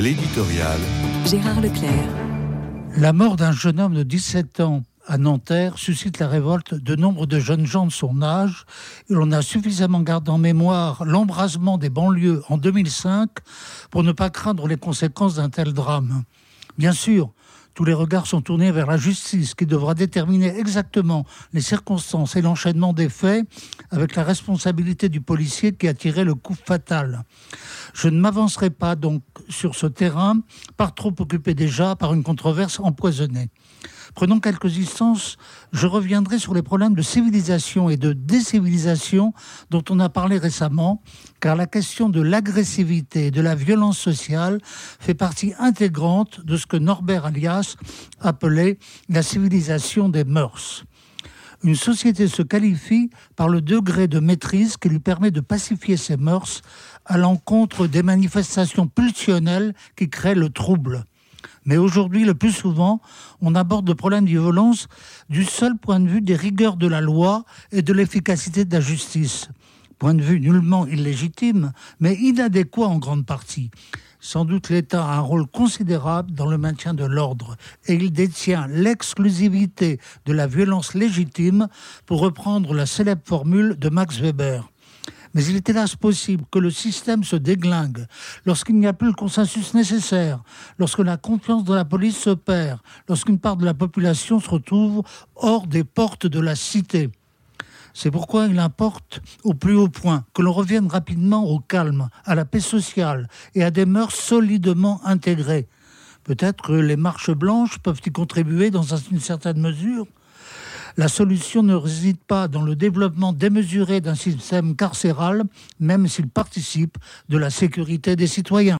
L'éditorial. Gérard Leclerc. La mort d'un jeune homme de 17 ans à Nanterre suscite la révolte de nombre de jeunes gens de son âge. Et l'on a suffisamment gardé en mémoire l'embrasement des banlieues en 2005 pour ne pas craindre les conséquences d'un tel drame. Bien sûr, tous les regards sont tournés vers la justice qui devra déterminer exactement les circonstances et l'enchaînement des faits avec la responsabilité du policier qui a tiré le coup fatal. Je ne m'avancerai pas donc sur ce terrain, par trop occupé déjà par une controverse empoisonnée. Prenons quelques instants, je reviendrai sur les problèmes de civilisation et de décivilisation dont on a parlé récemment, car la question de l'agressivité et de la violence sociale fait partie intégrante de ce que Norbert Alias appelait la civilisation des mœurs. Une société se qualifie par le degré de maîtrise qui lui permet de pacifier ses mœurs à l'encontre des manifestations pulsionnelles qui créent le trouble. Mais aujourd'hui, le plus souvent, on aborde le problème de violence du seul point de vue des rigueurs de la loi et de l'efficacité de la justice. Point de vue nullement illégitime, mais inadéquat en grande partie. Sans doute l'État a un rôle considérable dans le maintien de l'ordre et il détient l'exclusivité de la violence légitime, pour reprendre la célèbre formule de Max Weber. Mais il est hélas possible que le système se déglingue lorsqu'il n'y a plus le consensus nécessaire, lorsque la confiance dans la police se perd, lorsqu'une part de la population se retrouve hors des portes de la cité. C'est pourquoi il importe au plus haut point que l'on revienne rapidement au calme, à la paix sociale et à des mœurs solidement intégrées. Peut-être que les marches blanches peuvent y contribuer dans une certaine mesure, la solution ne réside pas dans le développement démesuré d'un système carcéral, même s'il participe de la sécurité des citoyens.